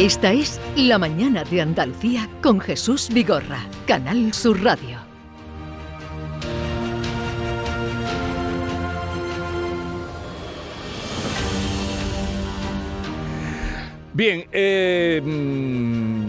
Esta es La Mañana de Andalucía con Jesús Vigorra, Canal Sur Radio. Bien, eh, mm,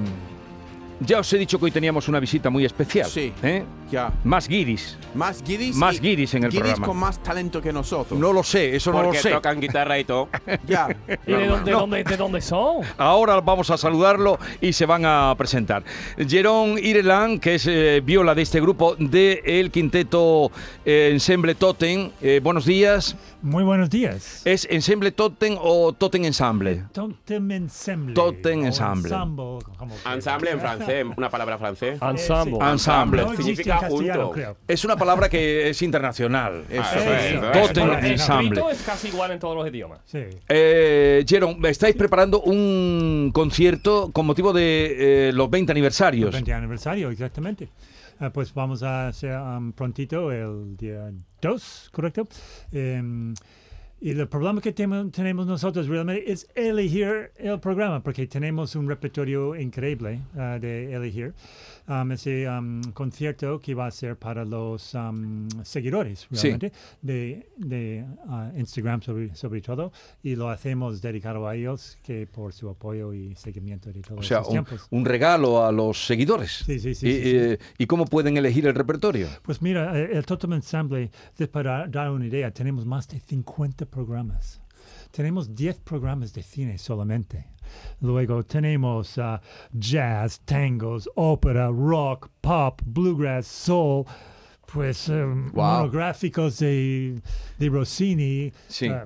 ya os he dicho que hoy teníamos una visita muy especial. Sí. ¿eh? Ya. Más guiris. Más guiris. Más guiris en el guiris programa. con más talento que nosotros. No lo sé, eso no lo Porque sé. tocan guitarra y todo. Ya. ¿Y de dónde, dónde- de dónde son? Ahora vamos a saludarlo y se van a presentar. Jerón Ireland, que es eh, viola de este grupo de el quinteto eh, Ensemble Totem. Eh, buenos días. Muy buenos días. ¿Es Ensemble Totem o Totem Ensemble? Totem Ensemble. Totem Ensemble. ensemble, Ensemble en quieras. Francés, una palabra francés. Ensemble. Eh, Ensemble. No significa junto. Es una palabra que es internacional. Eso. Ah, eso, eso. Totem Ensemble. es casi igual en todos los idiomas. Sí. Eh, Jerón, estáis preparando un concierto con motivo de eh, los 20 aniversarios. 20 aniversario, exactamente. Ah, pues vamos a hacer um, prontito el día 2, ¿correcto? Em, y el problema que tenemos nosotros realmente es elegir el programa, porque tenemos un repertorio increíble ah, de elegir. Um, ese um, concierto que va a ser para los um, seguidores Sí. realmente de, de ah, Instagram sobre, sobre todo y lo hacemos dedicado a ellos que por su apoyo y seguimiento de todos O sea, estos un, tiempos. un regalo a los seguidores. Sí, sí, sí, ¿Y, sí, sí. eh, ¿y cómo pueden elegir el repertorio? Pues mira, eh, el Totem Ensemble, para dar una idea, tenemos más de 50 programas. Tenemos 10 programas de cine solamente. Luego tenemos ah, jazz, tangos, ópera, rock, pop, bluegrass, soul, pues eh, monográficos de, de Rossini. Sí. ah,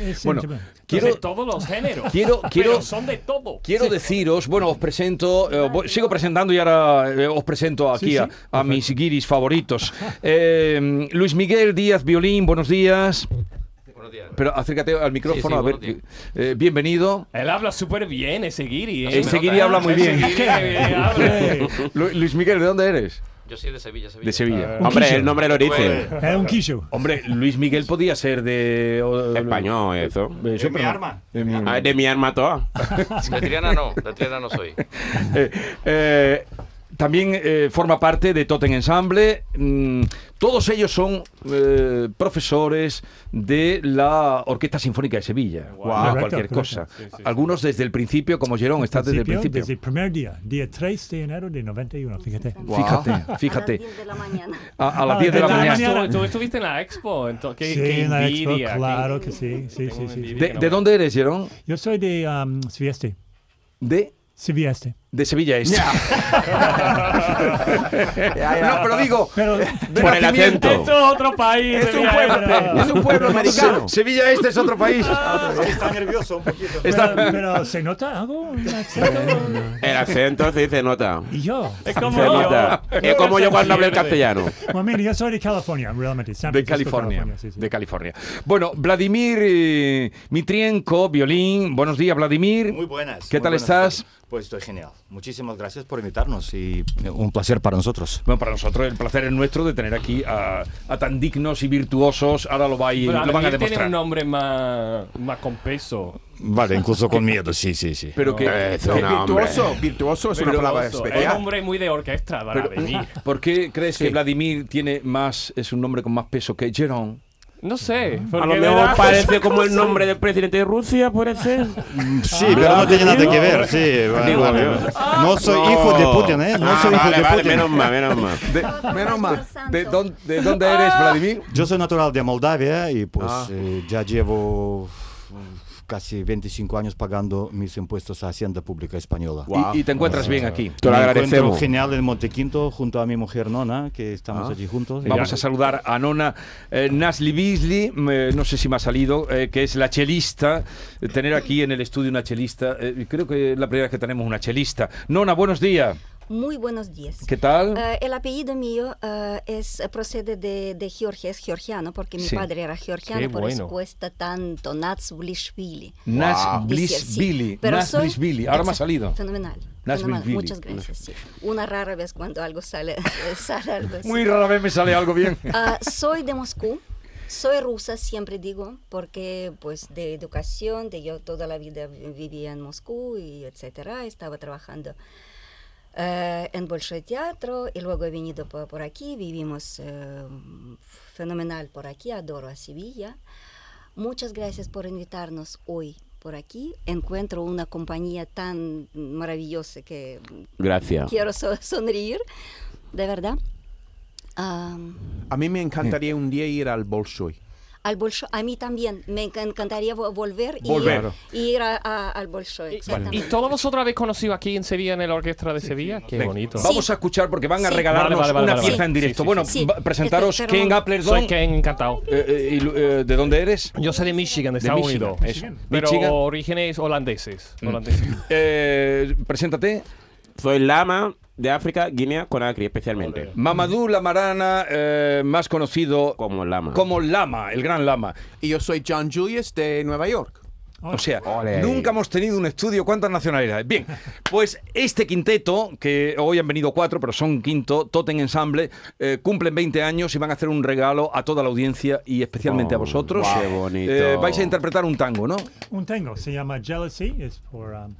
es Bueno, quiero- de todos los géneros. Quiero- quiero- Pero son de todo. Quiero deciros, bueno, os presento, eh, voy- sigo presentando y ahora eh, os presento aquí Sí, a, a mis guiris favoritos. Eh, Luis Miguel Díaz Violín, buenos días. Días. Pero acércate al micrófono, sí, a ver. eh, bienvenido. Él habla súper bien, ese guiri. ¿eh? Ese Se guiri habla muy bien. Eh, Luis Miguel, ¿de dónde eres? Yo soy de Sevilla, Sevilla. De Sevilla. Un Hombre, el nombre lo dice. Es un quicho. Hombre, Luis Miguel podía ser de... o- Español, eso. Eso, pero no. De mi Ah, de mi arma toda. De Triana no, de Triana no soy. Eh, eh, también eh, forma parte de Totem Ensemble. Mm, todos ellos son eh, profesores de la Orquesta Sinfónica de Sevilla. No es Correcto, cualquier correcto. cosa. Algunos desde el principio, como Jerón, está desde el principio. Desde el primer día, día 3 de enero de 91, fíjate. Fíjate, fíjate. A las 10 de la mañana. A, a las 10 de la de la mañana. mañana. Tú, estuviste en la expo, entonces, Sí, qué en la expo, claro que sí, sí, sí, sí. ¿De, de dónde eres, Jerón? Yo soy de um, Civieste. De, Civieste. De Sevilla Este. No, pero digo, Pero, de Por el acento. Esto es otro país. Es un pueblo, pero- es un pueblo americano. Se- Sevilla Este es otro país. Está nervioso un poquito. Está- pero, pero ¿se nota algo? ¿Un acento? El acento sí se nota. y yo. Es como Se yo. nota. Es como yo cuando hablo el castellano. Bueno, mira, yo soy de California, realmente. San De California, sí, sí. de California. Bueno, Vladimir eh, Mitrienko, violín. Buenos días, Vladimir. Muy buenas. ¿Qué muy tal buenas. estás? Pues estoy genial. Muchísimas gracias por invitarnos y eh, un placer para nosotros. Bueno, para nosotros el placer es nuestro de tener aquí a, a tan dignos y virtuosos. Ahora lo, vais- Pero lo van a Vladimir tiene demostrar. un nombre más, más con peso. Vale, incluso con miedo, sí, sí, sí. Pero que, Eh, no, hombre. virtuoso, virtuoso es una palabra Es un especial. hombre muy de orquesta, pero- Vladimir. ¿Por qué crees Sí. que Vladimir tiene más, es un nombre con más peso que Jerón? No sé. A lo me mejor parece como el nombre del presidente de Rusia, puede ser. Sí, pero no tiene nada que ver, sí. vale, Digo, vale. No soy hijo de Putin, ¿eh? No Ah, soy hijo de vale, Putin. menos mal, menos mal. De- Menos mal. ¿De, dónde, de dónde eres, Vladimir? Yo soy natural de Moldavia y pues Ah. eh, ya llevo casi 25 años pagando mis impuestos a Hacienda Pública Española. Y, y te encuentras bien aquí. Te lo agradecemos. genial en Montequinto junto a mi mujer Nona, que estamos Ah. allí juntos. Vamos a saludar a Nona eh, Nasli Beasley, eh, no sé si me ha salido, eh, que es la chelista. Tener aquí en el estudio una chelista, eh, creo que es la primera vez que tenemos una chelista. Nona, buenos días. Muy buenos días. ¿Qué tal? Eh, el apellido mío eh, es, procede de, de Georgia, es georgiano, porque mi Sí. padre era georgiano, Qué por bueno. eso cuesta tanto Nazblishvili. Nas Dice, sí. Blisbili. Pero Nas soy- Blisbili. Ahora me ha salido. Fenomenal. Fenomenal. Muchas gracias. sí. Una rara vez cuando algo sale, sale algo así. Muy rara vez me sale algo bien. Ah, soy de Moscú. Soy rusa, siempre digo, porque pues de educación, de yo toda la vida vi- vivía en Moscú y etcétera, estaba trabajando en Bolshoi Teatro y luego he venido por, por aquí, vivimos eh, fenomenal por aquí, adoro a Sevilla. Muchas gracias por invitarnos hoy por aquí. Encuentro una compañía tan maravillosa que Gracias. quiero so- sonreír, de verdad. A mí me encantaría un día ir al Bolshoi. Al Bolshoi, a mí también me enc- encantaría vo- volver y Volver. ir, y ir a- a- al Bolshoi. ¿Y exactamente. todos vosotros habéis conocido aquí en Sevilla, en el Orquestra de Sevilla? Qué Venga, bonito. Vamos a escuchar porque van a Sí. regalarnos Vale, vale, vale, una vale, pieza vale. en directo. Sí, sí, bueno, sí. va- presentaros Pero- Ken pero- Applerdon. Soy Ken, encantado. Eh, eh, y eh, ¿De dónde eres? Yo soy de Michigan, de De Estados Michigan, Unidos. eso. Pero Michigan. orígenes holandeses. holandeses. Eh, preséntate. Soy lama de África, Guinea, Conakry especialmente. Mamadou Lamarana, eh, más conocido Como lama. como Lama, el gran Lama. Y yo soy John Julius de Nueva York. O sea, nunca hemos tenido un estudio. ¿Cuántas nacionalidades? Bien, pues este quinteto, que hoy han venido cuatro, pero son quinto, Totem Ensemble, eh, cumplen 20 años y van a hacer un regalo a toda la audiencia y especialmente a Oh, vosotros. qué bonito. Eh, vais a interpretar un tango, ¿no? Un tango se llama Jealousy, es por um,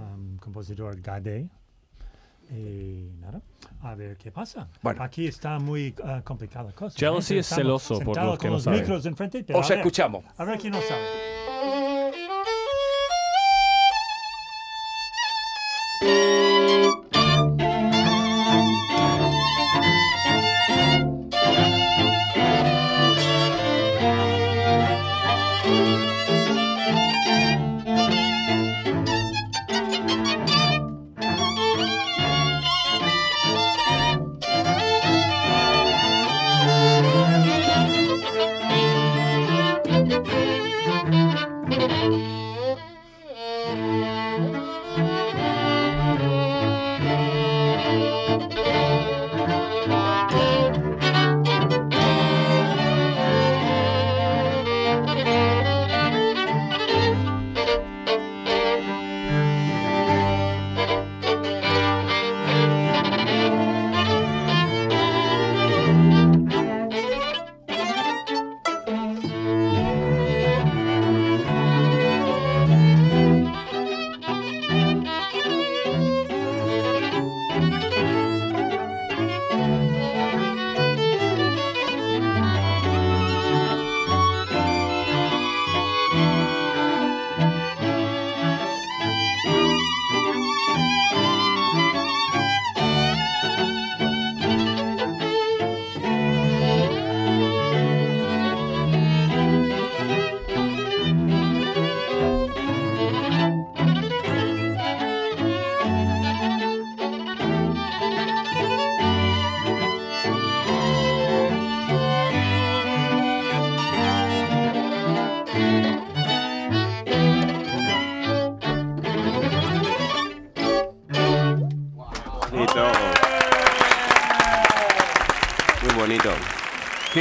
um, compositor Gade. Y nada, a ver qué pasa. Bueno. Aquí está muy uh, complicada la cosa. ¿eh? Jealousy es Estamos celoso, por los que con no los saben. micros enfrente, pero Os a ver, escuchamos. A ver quién no sabe.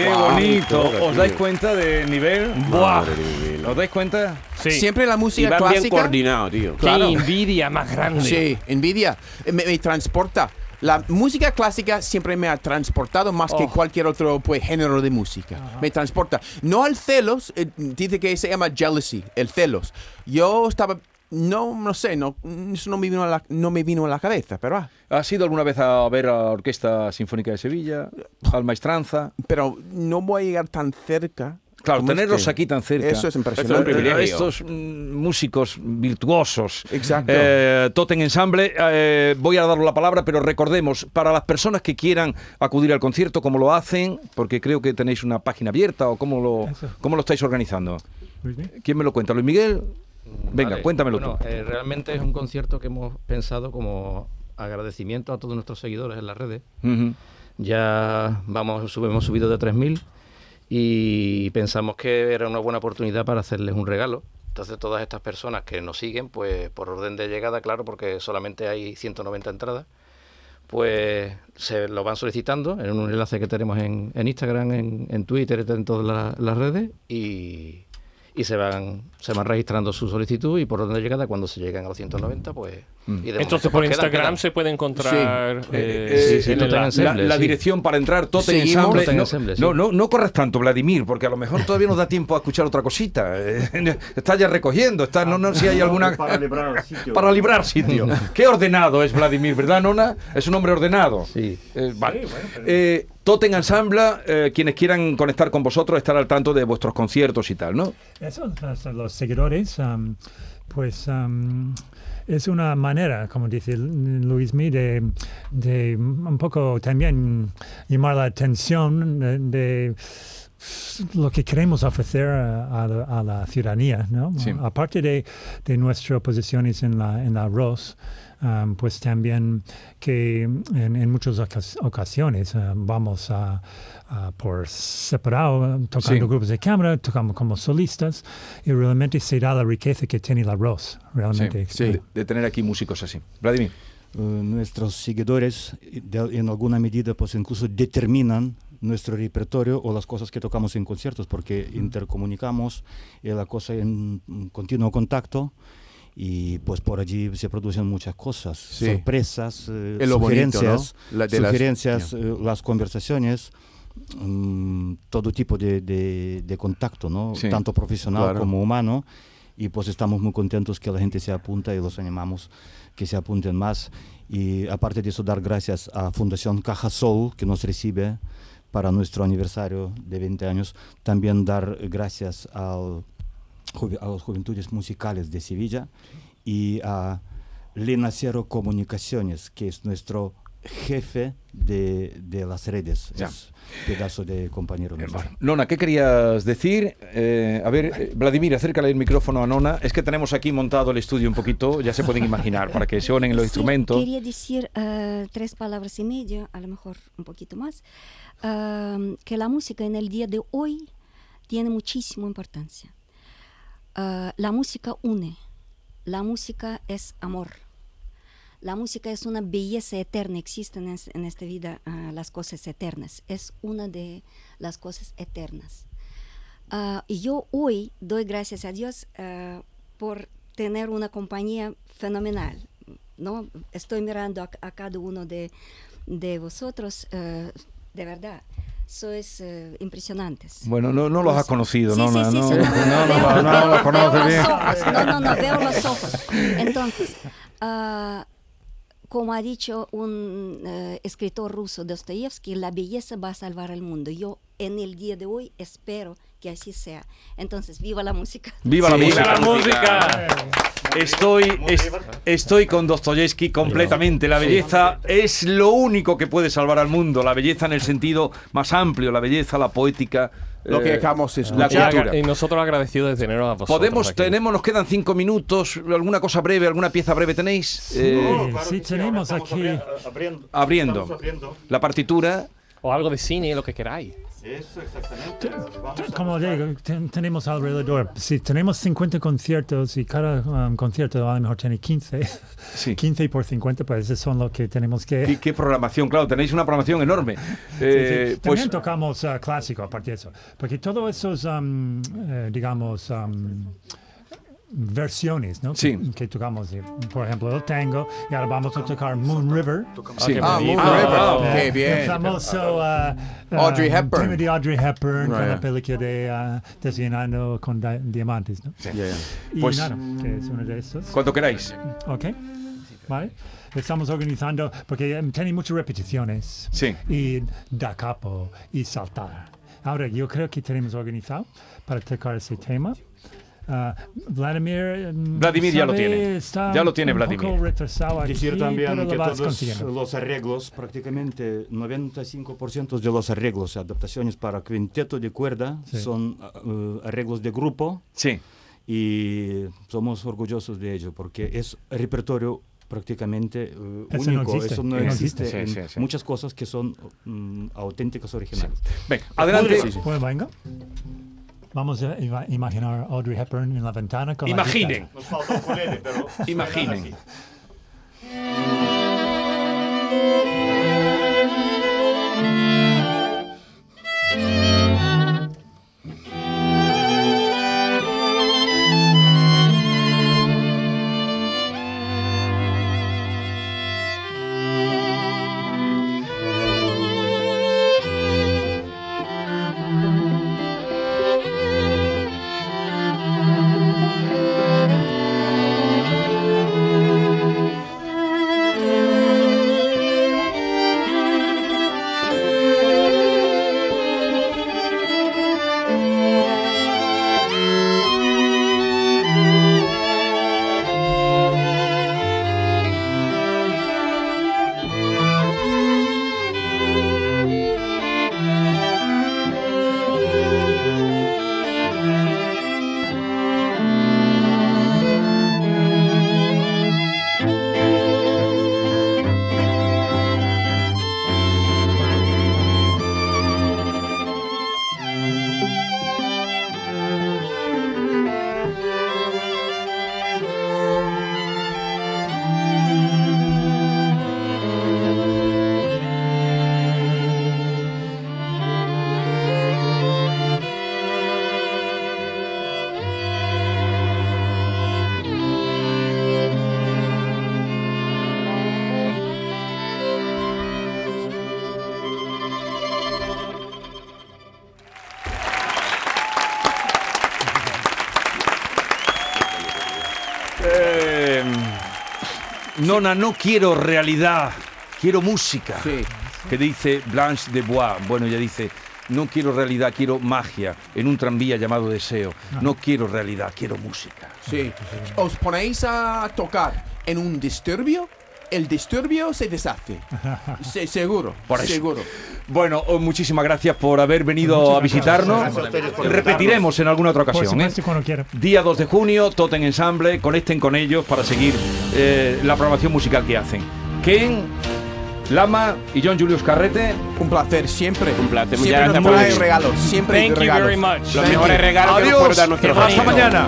¡Qué bonito! ¿Os dais cuenta de nivel? Mía. ¿Os dais cuenta? Sí. Siempre la Y música van bien clásica. coordinados, tío. Qué Claro. envidia más grande. Sí, envidia. Eh, Me, me transporta. La música clásica siempre me ha transportado más que Oh. cualquier otro pues, género de música. Me transporta. No al celos, eh, dice que se llama jealousy, el celos. Yo estaba, no, no sé, no, eso no me vino a la, no me vino a la cabeza, pero, ah, ¿Has ido alguna vez a ver a la Orquesta Sinfónica de Sevilla? Al Maestranza. pero no voy a llegar tan cerca. Claro, tenerlos este. aquí tan cerca. Eso es Eso es un impresionante. Estos mm, músicos virtuosos. Exacto. Eh, Totem Ensemble, eh, voy a dar la palabra, pero recordemos, para las personas que quieran acudir al concierto, ¿cómo lo hacen? Porque creo que tenéis una página abierta o cómo lo, cómo lo estáis organizando. ¿Quién me lo cuenta? ¿Luis Miguel? Venga, Vale. cuéntamelo Bueno, tú. eh, realmente es un concierto que hemos pensado como agradecimiento a todos nuestros seguidores en las redes. Ya vamos, hemos subido de 3.000 y pensamos que era una buena oportunidad para hacerles un regalo. Entonces todas estas personas que nos siguen, pues por orden de llegada, claro, porque solamente hay 190 entradas, pues se lo van solicitando en un enlace que tenemos en, en Instagram, en, en Twitter, en todas la- las redes y, y se van se van registrando su solicitud y por orden de llegada cuando se llegan a los 190 pues Entonces por quedan, Instagram quedan. se puede encontrar Eh, eh, eh, sí, sí, el Totem enlace. La, Ensemble, la sí. dirección para entrar Totem Seguimos. Ensemble. No, Ensemble, sí. no, no, no corres tanto, Vladimir, porque a lo mejor todavía nos da tiempo a escuchar otra cosita. Eh, Está ya recogiendo, está, no, no, si hay alguna. Para librar sitio. Para librar sitio. Qué ordenado es Vladimir, ¿verdad, Nona? Es un hombre ordenado. Sí. Eh, vale. Eh, Totem Ensemble, eh, quienes quieran conectar con vosotros, estar al tanto de vuestros conciertos y tal, ¿no? Eso, los, seguidores, pues am, es una manera, como dice Luis Mi, de, de un poco también llamar la atención de, de lo que queremos ofrecer a, a la, a la ciudadanía, ¿no? Sí. Aparte de, de nuestras posiciones en la, en la arroz, pues también que en, en muchas ocas- ocasiones ah, vamos a, a por separado, eh, tocando Sí. grupos de cámara, tocamos como solistas y realmente se da la riqueza que tiene el arroz, realmente. De, de tener aquí músicos así. Vladimir. Eh, nuestros seguidores eh, de- en alguna medida pues incluso determinan nuestro repertorio o las cosas que tocamos en conciertos porque intercomunicamos y la cosa en continuo contacto y pues por allí se producen muchas cosas, Sí. sorpresas, eh, lo bonito, sugerencias, ¿no? La- de las- sugerencias, eh, las conversaciones, mm, todo tipo de, de- de contacto, ¿no? Sí, tanto profesional claro. como humano y pues estamos muy contentos que la gente se apunta y los animamos que se apunten más y aparte de eso dar gracias a Fundación Caja Sol que nos recibe para nuestro aniversario de 20 años, también dar gracias al a las Juventudes Musicales de Sevilla y a Lenacero Comunicaciones, que es nuestro jefe de, de las redes. Ya. Es pedazo de compañero nuestro. Bueno, Nona, ¿qué querías decir? Eh, a ver, eh, Vladimir, acércale el micrófono a Nona. Es que tenemos aquí montado el estudio un poquito, ya se pueden imaginar, para que se onen los Sí, instrumentos. Quería decir eh, tres palabras y media, a lo mejor un poquito más, ah, que la música en el día de hoy tiene muchísima importancia. Ah, la música une, la música es amor, la música es una belleza eterna, existen en, es- en esta vida ah, las cosas eternas, es una de las cosas eternas. Ah, y yo hoy doy gracias a Dios por tener una compañía fenomenal. ¿no? Estoy mirando a, a cada uno de, de vosotros, de verdad, sois eh, impresionantes. Bueno, no, no los has conocido, Sí, sí, Nona. sí, no, sí, no, no, no, veo- no, no veo- los conoces bien. no, no, no, veo los ojos. Entonces, ah, como ha dicho un eh, escritor ruso, Dostoyevsky, la belleza va a salvar al mundo. Yo en el día de hoy espero que así sea. Entonces, viva la música. ¡Viva la música! ¡La música! Estoy, es- estoy con Dostoyevsky completamente. La belleza es lo único que puede salvar al mundo. La belleza en el sentido más amplio, la belleza, la poética. Lo que eh, acabamos de la cultura. y nosotros agradecidos de teneros a vosotros. Podemos, aquí. tenemos, nos quedan cinco minutos. ¿Alguna cosa breve, alguna pieza breve tenéis? Eh, Sí, tenemos aquí. abriendo la partitura. O algo de cine, lo que queráis. Como digo, ten- tenemos alrededor, si tenemos 50 conciertos y cada um, concierto a lo mejor tiene 15, Sí. 15 por 50, pues esos son los que tenemos que... ¿Qué, qué programación? Claro, tenéis una programación enorme. Sí, Eh, sí. pues También tocamos ah, clásico, aparte de eso. Porque todos esos, um, eh, digamos, um, versiones, ¿no? Sí. Que, que tocamos, por ejemplo, el tango, y ahora vamos a tocar Moon River. sí. Ah. Moon Ah, River. ah, Qué El bien. famoso ah, Audrey um, Hepburn. tema de Audrey Hepburn con Right. la película de ah, Desayunando con Di- Diamantes, ¿no? Yeah, yeah. Y Pues- nada, que es uno de estos. Cuando queráis. Ok. Vale. Estamos organizando, porque em, tiene muchas repeticiones. Sí. Y da capo y saltar. Ahora, yo creo que tenemos organizado para tocar ese tema. Ah, Vladimir. mm, Vladimir ya lo tiene. Ya lo tiene Vladimir. Aquí, Decir pero también que todos los arreglos, prácticamente 95% de los arreglos, adaptaciones para quinteto de cuerda, Sí. son eh, arreglos de grupo Sí. y somos orgullosos de ello porque es repertorio prácticamente eh, Eso no único. existe. Eso no No existe existe. en Sí, sí, sí. muchas cosas que son mm, auténticas originales. Venga, adelante. Sí, sí. Venga. Vamos a ima- imaginar a Audrey Hepburn en la ventana con la Imaginen. guitarra. Nos falta un ukulele, pero Imaginen. Eh, Nona, no quiero realidad, quiero música. Sí. Que dice Blanche de Bois. Bueno, ella dice, no quiero realidad, quiero magia en un tranvía llamado deseo. No quiero realidad, quiero música. Sí. Os ponéis a tocar en un disturbio, el disturbio se deshace. Se- seguro. Por eso. Seguro. Bueno, oh, muchísimas gracias por haber venido a visitarnos. Repetiremos en alguna otra ocasión. ¿eh? cuando quiera. Día 2 de junio, Totem Ensemble, conecten con ellos para seguir eh, la programación musical que hacen. Ken, Lama y John Julius Carrete, Un placer siempre. Un placer, muchas gracias por venir. regalos. Siempre Thank you regalos. very much. Los Thank mejores you. regalos que nos puede adiós, dar nuestro hasta mañana.